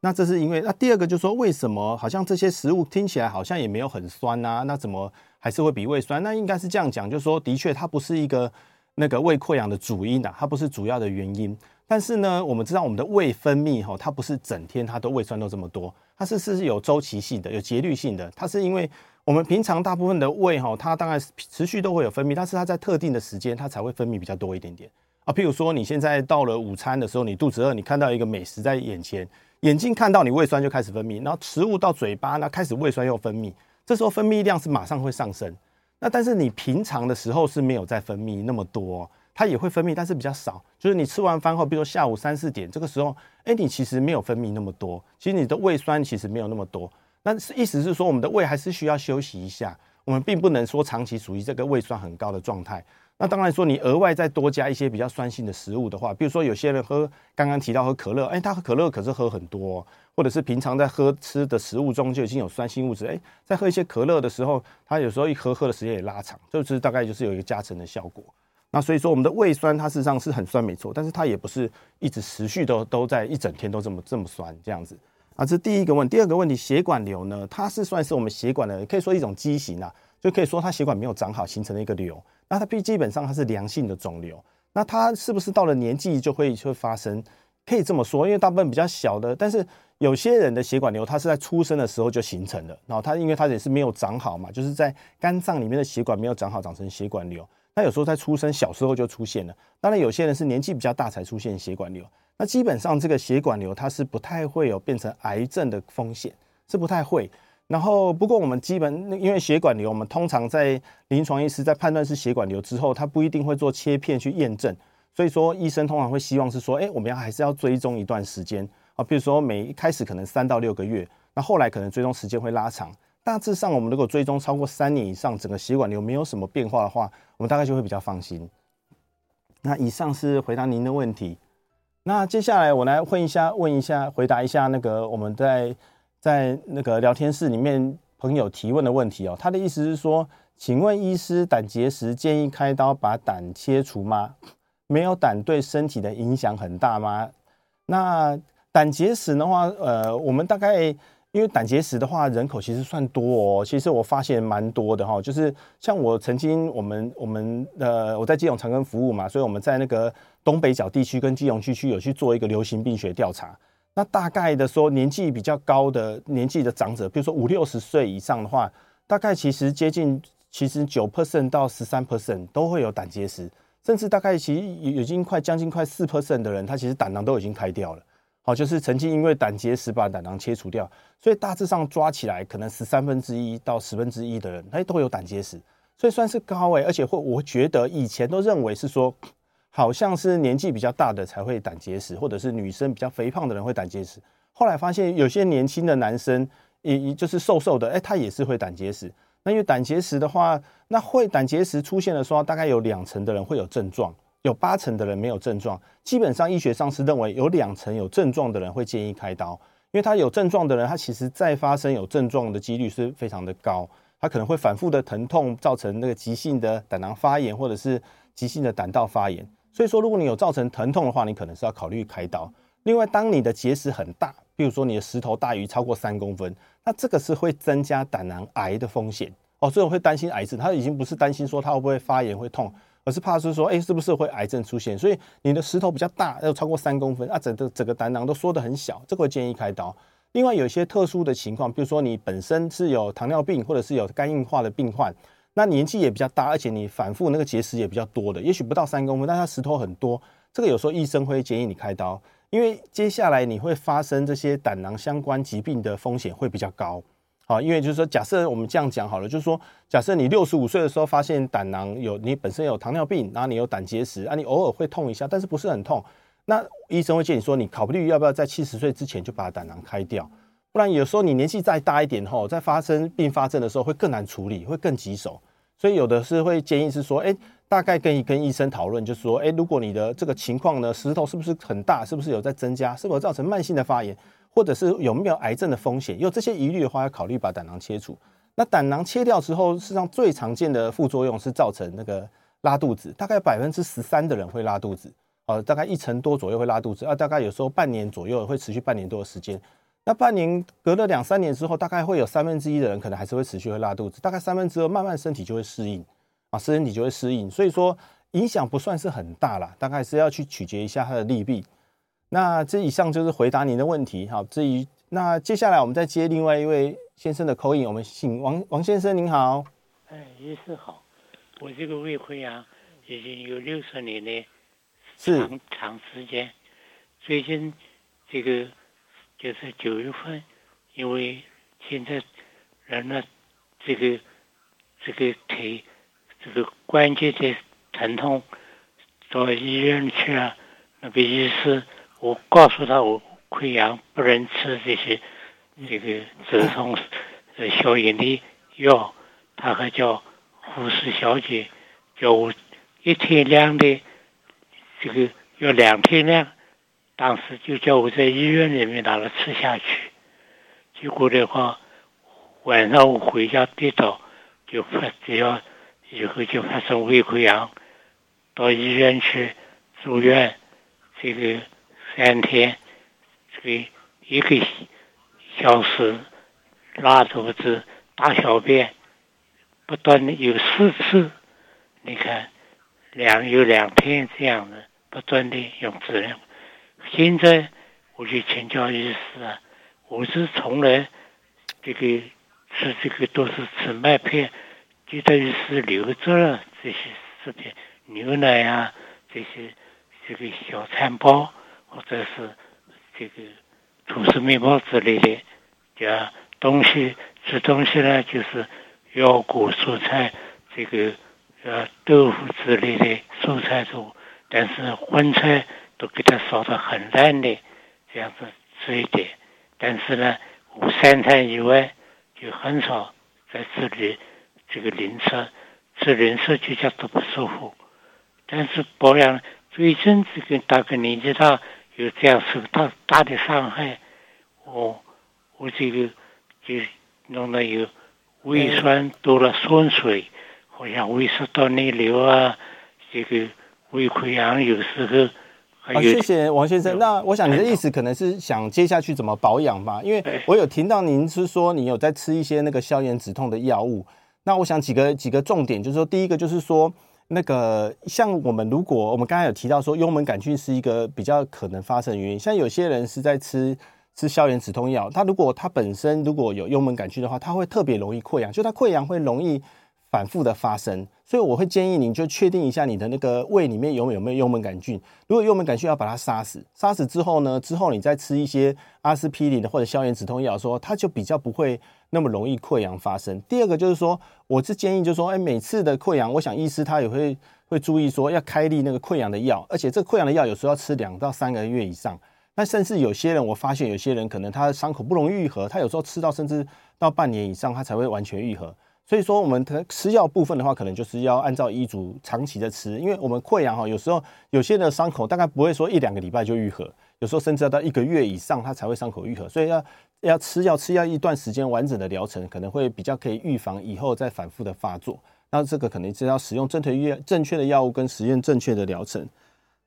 那这是因为，那第二个就是说，为什么好像这些食物听起来好像也没有很酸啊？那怎么还是会比胃酸？那应该是这样讲，就是说，的确它不是一个那个胃溃疡的主因啊，它不是主要的原因。但是呢，我们知道我们的胃分泌哈，它不是整天它都胃酸都这么多，它是是有周期性的，有节律性的，它是因为。我们平常大部分的胃哈，它当然持续都会有分泌，但是它在特定的时间它才会分泌比较多一点点啊。譬如说你现在到了午餐的时候，你肚子饿，你看到一个美食在眼前，眼睛看到你胃酸就开始分泌，然后食物到嘴巴，那开始胃酸又分泌，这时候分泌量是马上会上升。那但是你平常的时候是没有再分泌那么多，它也会分泌，但是比较少。就是你吃完饭后，比如说下午三四点这个时候，哎，你其实没有分泌那么多，其实你的胃酸其实没有那么多。那是意思是说，我们的胃还是需要休息一下，我们并不能说长期处于这个胃酸很高的状态。那当然说，你额外再多加一些比较酸性的食物的话，比如说有些人喝刚刚提到喝可乐，哎，他喝可乐可是喝很多，或者是平常在喝吃的食物中就已经有酸性物质，哎，在喝一些可乐的时候，他有时候一喝喝的时间也拉长，就是大概就是有一个加成的效果。那所以说，我们的胃酸它事实上是很酸没错，但是它也不是一直持续都都在一整天都这么这么酸这样子。啊，这是第一个问题。第二个问题，血管瘤呢，它是算是我们血管的，可以说一种畸形啊，就可以说它血管没有长好形成了一个瘤。那它基本上它是良性的肿瘤，那它是不是到了年纪就会就会发生？可以这么说，因为大部分比较小的，但是有些人的血管瘤它是在出生的时候就形成的，然后它因为它也是没有长好嘛，就是在肝脏里面的血管没有长好，长成血管瘤。那有时候在出生小时候就出现了，当然有些人是年纪比较大才出现血管瘤。那基本上这个血管瘤它是不太会有变成癌症的风险，是不太会。然后，不过我们基本因为血管瘤，我们通常在临床医师在判断是血管瘤之后，他不一定会做切片去验证。所以说，医生通常会希望是说，哎，我们要还是要追踪一段时间啊，比如说每一开始可能三到六个月，那后来可能追踪时间会拉长。大致上，我们如果追踪超过三年以上，整个血管瘤没有什么变化的话，我们大概就会比较放心。那以上是回答您的问题。那接下来我来问一下，问一下，回答一下那个我们在。在那个聊天室里面，朋友提问的问题哦，他的意思是说，请问医师，胆结石建议开刀把胆切除吗？没有胆对身体的影响很大吗？那胆结石的话，呃，我们大概因为胆结石的话，人口其实算多哦，其实我发现蛮多的哈，就是像我曾经我们我们呃我在基隆长庚服务嘛，所以我们在那个东北角地区跟基隆区区有去做一个流行病学调查。那大概的说，年纪比较高的年纪的长者，比如说五六十岁以上的话，大概其实接近其实九 percent 到十三 percent 都会有胆结石，甚至大概其实已经快将近快四 percent 的人，他其实胆囊都已经开掉了。好，就是曾经因为胆结石把胆囊切除掉，所以大致上抓起来，可能十三分之一到十分之一的人，他都会有胆结石，所以算是高诶，而且会我觉得以前都认为是说。好像是年纪比较大的才会胆结石，或者是女生比较肥胖的人会胆结石。后来发现有些年轻的男生，也也就是瘦瘦的，哎，他也是会胆结石。那因为胆结石的话，那会胆结石出现的时候，大概有两成的人会有症状，有八成的人没有症状。基本上医学上是认为有两成有症状的人会建议开刀，因为他有症状的人，他其实再发生有症状的几率是非常的高，他可能会反复的疼痛，造成那个急性的胆囊发炎，或者是急性的胆道发炎。所以说，如果你有造成疼痛的话，你可能是要考虑开刀。另外，当你的结石很大，比如说你的石头大于超过三公分，那这个是会增加胆囊癌的风险哦。所以我会担心癌症，他已经不是担心说他会不会发炎会痛，而是怕是说，哎，是不是会癌症出现？所以你的石头比较大，要超过三公分啊，整个整个胆囊都缩得很小，这个会建议开刀。另外，有一些特殊的情况，比如说你本身是有糖尿病或者是有肝硬化的病患。那年纪也比较大，而且你反复那个结石也比较多的，也许不到三公分，但它石头很多，这个有时候医生会建议你开刀，因为接下来你会发生这些胆囊相关疾病的风险会比较高。好，因为就是说，假设我们这样讲好了，就是说，假设你六十五岁的时候发现胆囊有你本身有糖尿病，然后你有胆结石啊，你偶尔会痛一下，但是不是很痛，那医生会建议说，你考虑要不要在七十岁之前就把胆囊开掉，不然有时候你年纪再大一点后，在发生并发症的时候会更难处理，会更棘手。所以有的是会建议是说，哎，大概跟跟医生讨论，就是说，哎，如果你的这个情况呢，石头是不是很大，是不是有在增加，是否造成慢性的发炎，或者是有没有癌症的风险？有这些疑虑的话，要考虑把胆囊切除。那胆囊切掉之后，事实上最常见的副作用是造成那个拉肚子，大概百分之十三的人会拉肚子，呃，大概一成多左右会拉肚子，啊，大概有时候半年左右会持续半年多的时间。那半年隔了两三年之后，大概会有三分之一的人可能还是会持续会拉肚子，大概三分之二慢慢身体就会适应啊，身体就会适应，所以说影响不算是很大啦，大概是要去取决一下它的利弊。那这以上就是回答您的问题，好，至于那接下来我们再接另外一位先生的 call in，我们请王王先生您好，哎，医师好，我这个胃溃疡已经有六十年的长是长时间，最近这个。就是九月份，因为现在人呢，这个这个腿这个关节的疼痛到医院去啊，那个医师我告诉他我溃疡不能吃这些这个止痛呃消炎的药，他还叫护士小姐叫我一天量的这个要两天量，当时就叫我在医院里面拿了吃下去，结果的话晚上我回家跌倒就发只要以后就发生胃溃疡。到医院去住院，这个三天，这个一个小时拉肚子、大小便，不断的有四次，你看两有两天这样的不断的用治疗。现在我就请教医师啊，我是从来这个吃这个都是吃麦片，就等于是留着了这些食品。牛奶啊，这些这个小餐包，或者是这个吐司面包之类的，叫东西吃东西呢，就是腰果蔬菜，这个呃豆腐之类的蔬菜多，但是荤菜都给它烧得很烂的，这样子吃一点。但是呢，我三餐以外就很少在这里这个零食，吃零食就叫做不舒服。但是保养最近这个大概年纪大，有这样受大大的伤害，我我这个就弄得有胃酸多了酸水，好像胃食道内流啊，这个胃溃疡有时候还有。好，谢谢王先生。那我想你的意思可能是想接下去怎么保养吧？因为我有听到您是说你有在吃一些那个消炎止痛的药物。那我想几个几个重点，就是说第一个就是说。那个像我们，如果我们刚才有提到说幽门杆菌是一个比较可能发生的原因，像有些人是在吃吃消炎止痛药，他如果他本身如果有幽门杆菌的话，他会特别容易溃疡，就他溃疡会容易反复的发生。所以我会建议你就确定一下你的那个胃里面有有没有幽门杆菌。如果幽门杆菌要把它杀死，杀死之后呢，之后你再吃一些阿司匹林的或者消炎止痛药，说它就比较不会那么容易溃疡发生。第二个就是说，我是建议就是说，哎，每次的溃疡，我想医师他也会会注意说要开立那个溃疡的药，而且这个溃疡的药有时候要吃两到三个月以上。那甚至有些人，我发现有些人可能他的伤口不容易愈合，他有时候吃到甚至到半年以上，他才会完全愈合。所以说，我们吃药部分的话，可能就是要按照医嘱长期的吃，因为我们溃疡哈，有时候有些的伤口大概不会说一两个礼拜就愈合，有时候甚至要到一个月以上，它才会伤口愈合。所以要要吃药吃药一段时间，完整的疗程可能会比较可以预防以后再反复的发作。那这个可能是要使用正确药正确的药物跟实验正确的疗程。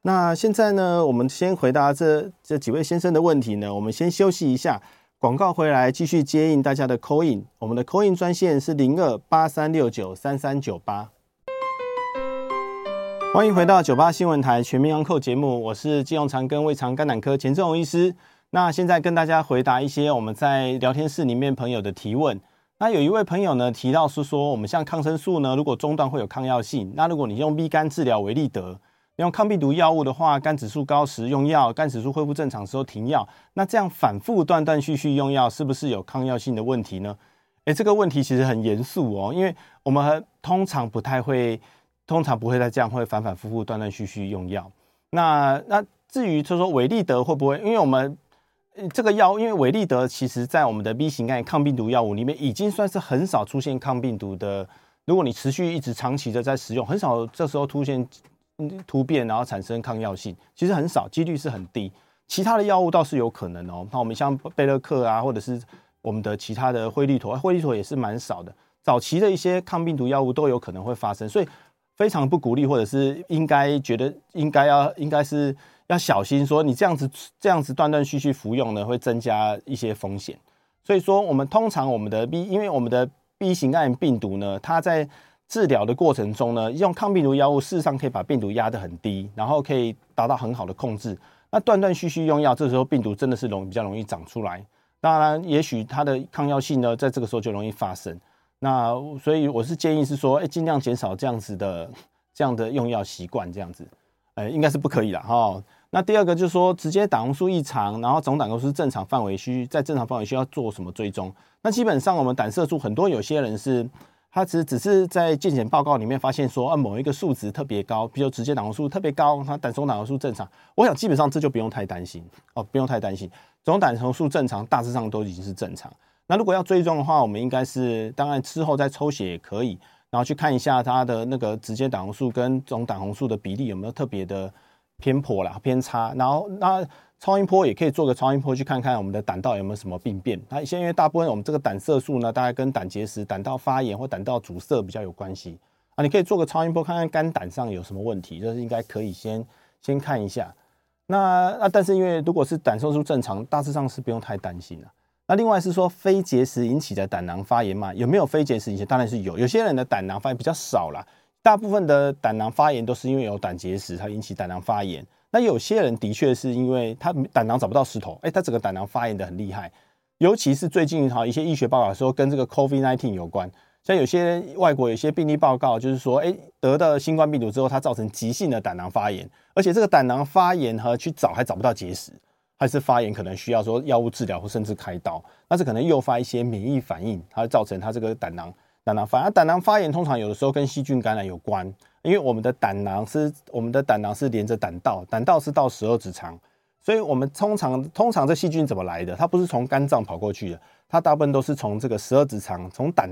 那现在呢，我们先回答这这几位先生的问题呢，我们先休息一下。广告回来，继续接应大家的 call in。我们的 call in 专线是零二八三六九三三九八。欢迎回到九八新闻台全民安扣节目，我是基隆长跟胃肠肝胆科钱正荣医师。那现在跟大家回答一些我们在聊天室里面朋友的提问。那有一位朋友呢提到是说，我们像抗生素呢，如果中断会有抗药性。那如果你用 B 肝治疗维力德。用抗病毒药物的话，肝指数高时用药，肝指数恢复正常时候停药。那这样反复断断续续用药，是不是有抗药性的问题呢？诶，这个问题其实很严肃哦，因为我们通常不太会，通常不会再这样会反反复复断断续续用药。那那至于就是说维力德会不会？因为我们这个药，因为维力德其实在我们的 B 型肝炎抗病毒药物里面，已经算是很少出现抗病毒的。如果你持续一直长期的在使用，很少这时候出现。突变，然后产生抗药性，其实很少，几率是很低。其他的药物倒是有可能哦。那我们像贝乐克啊，或者是我们的其他的惠利妥，惠利妥也是蛮少的。早期的一些抗病毒药物都有可能会发生，所以非常不鼓励，或者是应该觉得应该要应该是要小心，说你这样子这样子断断续续服用呢，会增加一些风险。所以说，我们通常我们的 B，因为我们的 B 型肝炎病毒呢，它在治疗的过程中呢，用抗病毒药物事实上可以把病毒压得很低，然后可以达到很好的控制。那断断续续用药，这时候病毒真的是容比较容易长出来。当然，也许它的抗药性呢，在这个时候就容易发生。那所以我是建议是说，哎，尽量减少这样子的这样的用药习惯，这样子，哎，应该是不可以了哈。那第二个就是说，直接胆红素异常，然后总胆固醇正常范围需在正常范围需要做什么追踪？那基本上我们胆色素很多有些人是。它只只是在健检报告里面发现说啊某一个数值特别高，比如直接胆红素特别高，它胆总胆红素正常。我想基本上这就不用太担心哦，不用太担心，总胆红素正常，大致上都已经是正常。那如果要追踪的话，我们应该是当然之后再抽血也可以，然后去看一下它的那个直接胆红素跟总胆红素的比例有没有特别的偏颇啦、偏差。然后那超音波也可以做个超音波去看看我们的胆道有没有什么病变。那现在因为大部分我们这个胆色素呢，大概跟胆结石、胆道发炎或胆道阻塞比较有关系啊。你可以做个超音波看看肝胆上有什么问题，这是应该可以先先看一下。那那但是因为如果是胆色素正常，大致上是不用太担心了。那另外是说非结石引起的胆囊发炎嘛？有没有非结石引起？当然是有。有些人的胆囊发炎比较少啦，大部分的胆囊发炎都是因为有胆结石，它引起胆囊发炎。那有些人的确是因为他胆囊找不到石头，哎，他整个胆囊发炎的很厉害。尤其是最近哈一些医学报告说跟这个 COVID-19 有关，像有些外国有些病例报告就是说，哎，得到新冠病毒之后，它造成急性的胆囊发炎，而且这个胆囊发炎和去找还找不到结石。还是发炎可能需要说药物治疗或甚至开刀，那是可能诱发一些免疫反应，它造成它这个胆囊胆囊发炎。胆囊发炎通常有的时候跟细菌感染有关，因为我们的胆囊是我们的胆囊是连着胆道，胆道是到十二指肠，所以我们通常通常这细菌怎么来的？它不是从肝脏跑过去的，它大部分都是从这个十二指肠从胆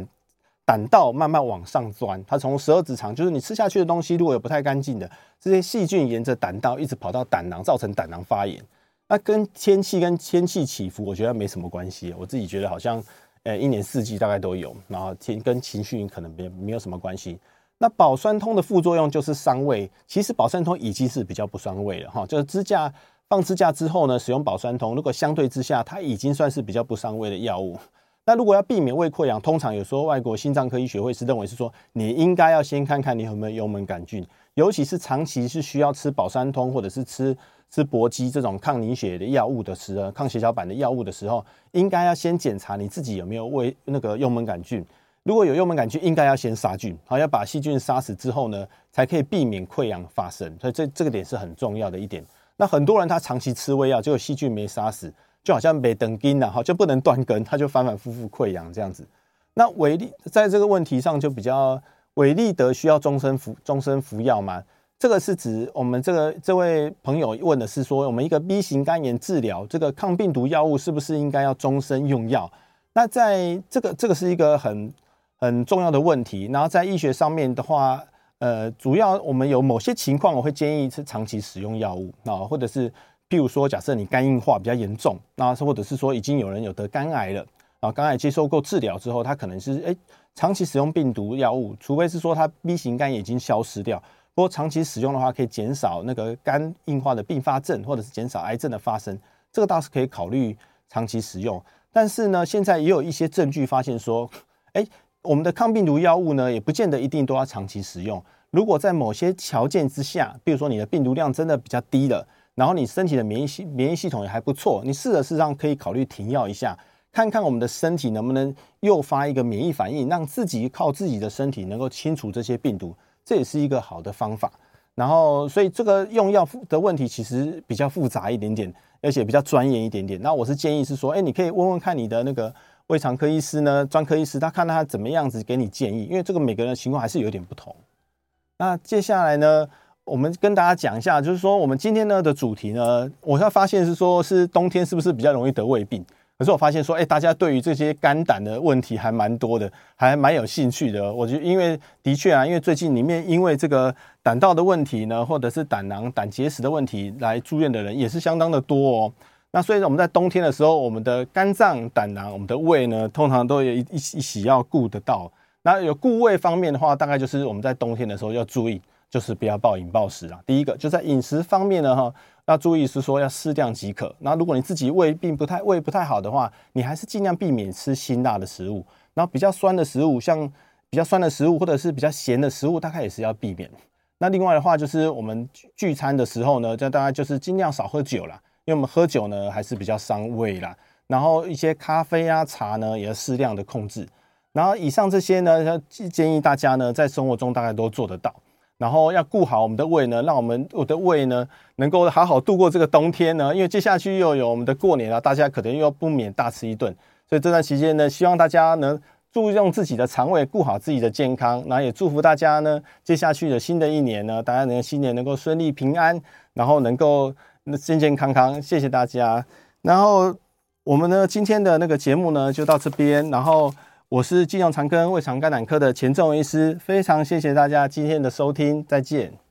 胆道慢慢往上钻。它从十二指肠就是你吃下去的东西如果有不太干净的，这些细菌沿着胆道一直跑到胆囊，造成胆囊发炎。那跟天气跟天气起伏，我觉得没什么关系。我自己觉得好像，呃，一年四季大概都有。然后天跟情绪可能没没有什么关系。那保酸通的副作用就是伤胃。其实保酸通已经是比较不伤胃了哈。就是支架放支架之后呢，使用保酸通，如果相对之下，它已经算是比较不伤胃的药物。那如果要避免胃溃疡，通常有时候外国心脏科医学会是认为是说，你应该要先看看你有没有幽门杆菌，尤其是长期是需要吃保酸通或者是吃。吃搏击这种抗凝血的药物的时候，抗血小板的药物的时候，应该要先检查你自己有没有胃那个幽门杆菌。如果有幽门杆菌，应该要先杀菌，好，要把细菌杀死之后呢，才可以避免溃疡发生。所以这这个点是很重要的一点。那很多人他长期吃胃药，结果细菌没杀死，就好像没等根了哈，就不能断根，他就反反复复溃疡这样子。那维力在这个问题上就比较，维力德需要终身服终身服药吗？这个是指我们这个这位朋友问的是说，我们一个 B 型肝炎治疗这个抗病毒药物是不是应该要终身用药？那在这个这个是一个很很重要的问题。然后在医学上面的话，呃，主要我们有某些情况，我会建议是长期使用药物啊，或者是譬如说，假设你肝硬化比较严重，那或者是说已经有人有得肝癌了啊，肝癌接受过治疗之后，他可能是诶长期使用病毒药物，除非是说他 B 型肝炎已经消失掉。不过长期使用的话，可以减少那个肝硬化的并发症，或者是减少癌症的发生，这个倒是可以考虑长期使用。但是呢，现在也有一些证据发现说，哎，我们的抗病毒药物呢，也不见得一定都要长期使用。如果在某些条件之下，比如说你的病毒量真的比较低了，然后你身体的免疫系免疫系统也还不错，你试着事实上可以考虑停药一下，看看我们的身体能不能诱发一个免疫反应，让自己靠自己的身体能够清除这些病毒。这也是一个好的方法，然后所以这个用药的问题其实比较复杂一点点，而且比较专业一点点。那我是建议是说，哎，你可以问问看你的那个胃肠科医师呢，专科医师，他看他怎么样子给你建议，因为这个每个人情况还是有点不同。那接下来呢，我们跟大家讲一下，就是说我们今天呢的主题呢，我要发现是说，是冬天是不是比较容易得胃病？可是我发现说，哎，大家对于这些肝胆的问题还蛮多的，还蛮有兴趣的。我觉得，因为的确啊，因为最近里面因为这个胆道的问题呢，或者是胆囊、胆结石的问题来住院的人也是相当的多哦。那所以我们在冬天的时候，我们的肝脏、胆囊、我们的胃呢，通常都有一一一起要顾得到。那有顾胃方面的话，大概就是我们在冬天的时候要注意，就是不要暴饮暴食啊。第一个就在饮食方面呢，哈。要注意是说要适量即可。那如果你自己胃并不太胃不太好的话，你还是尽量避免吃辛辣的食物。然后比较酸的食物，像比较酸的食物或者是比较咸的食物，大概也是要避免。那另外的话，就是我们聚餐的时候呢，这大概就是尽量少喝酒啦，因为我们喝酒呢还是比较伤胃啦。然后一些咖啡啊茶呢，也要适量的控制。然后以上这些呢，要建议大家呢在生活中大概都做得到。然后要顾好我们的胃呢，让我们我的胃呢能够好好度过这个冬天呢。因为接下去又有我们的过年了，大家可能又要不免大吃一顿。所以这段期间呢，希望大家能注重自己的肠胃，顾好自己的健康。然后也祝福大家呢，接下去的新的一年呢，大家能新年能够顺利平安，然后能够那健健康康。谢谢大家。然后我们呢，今天的那个节目呢，就到这边。然后我是金阳长庚胃肠肝胆科的钱正医师，非常谢谢大家今天的收听，再见。